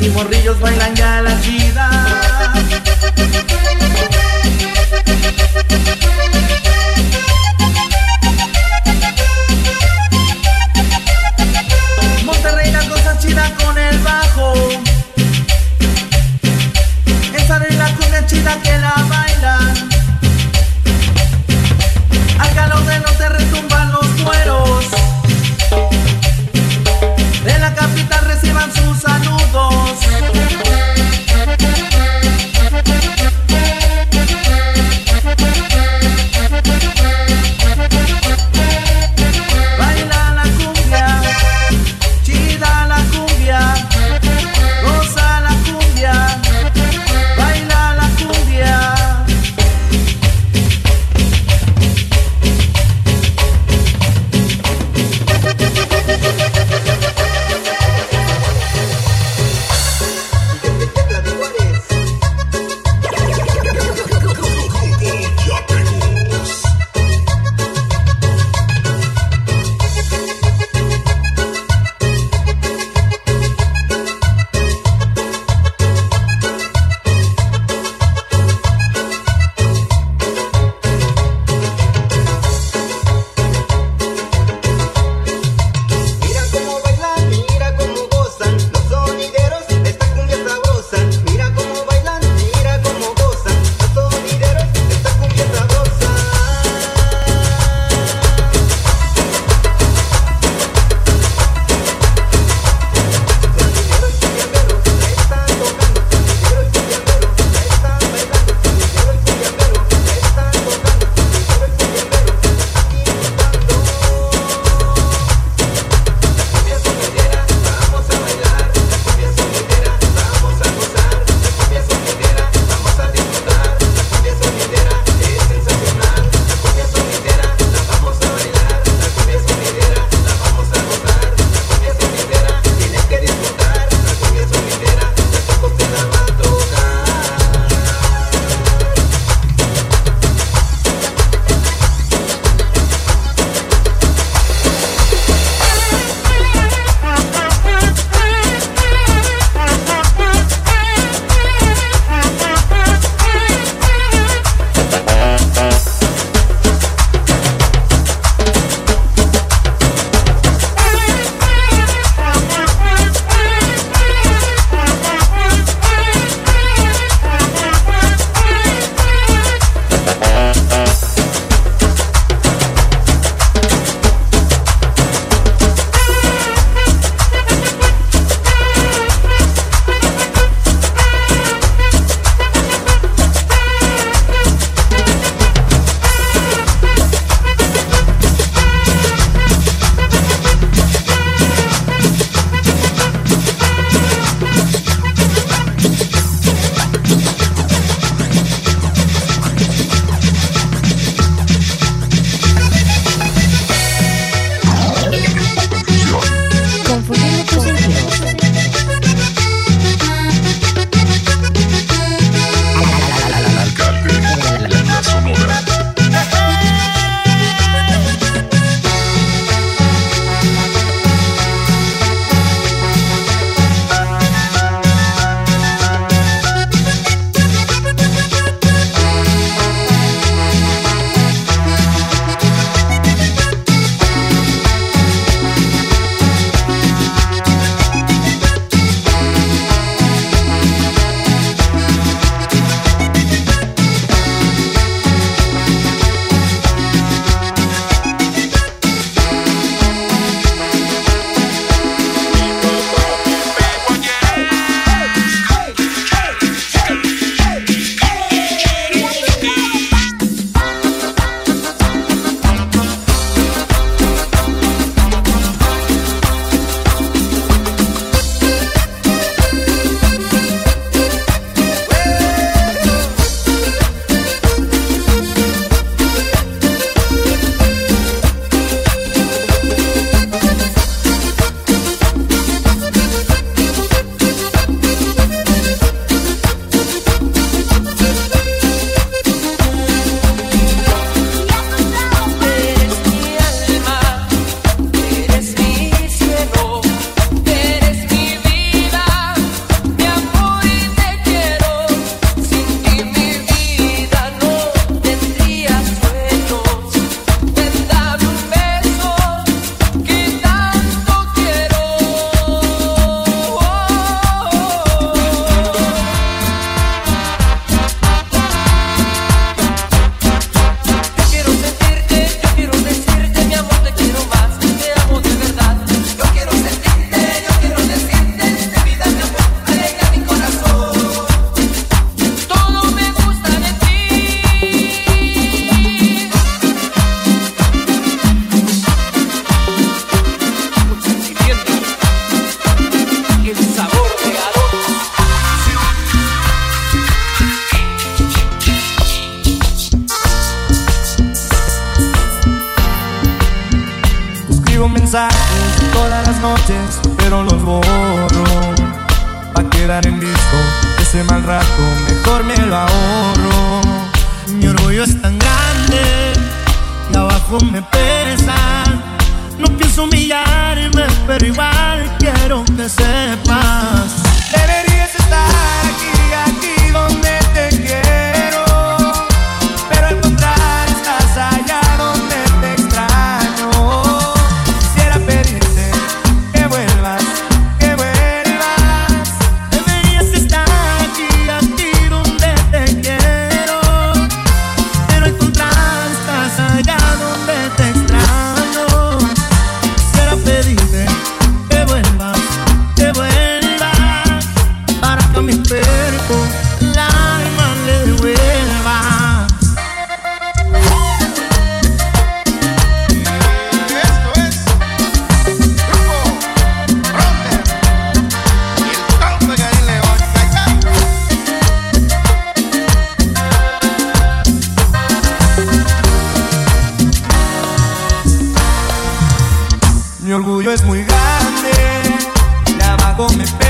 y morrillos bailan ya la chida. pero los borro. Pa' quedar en disco, ese mal rato, mejor me lo ahorro. Mi orgullo es tan grande, y abajo me pesa. No pienso humillarme, pero igual quiero que sepas. Deberías estar. Mi orgullo es muy grande, de abajo me pega.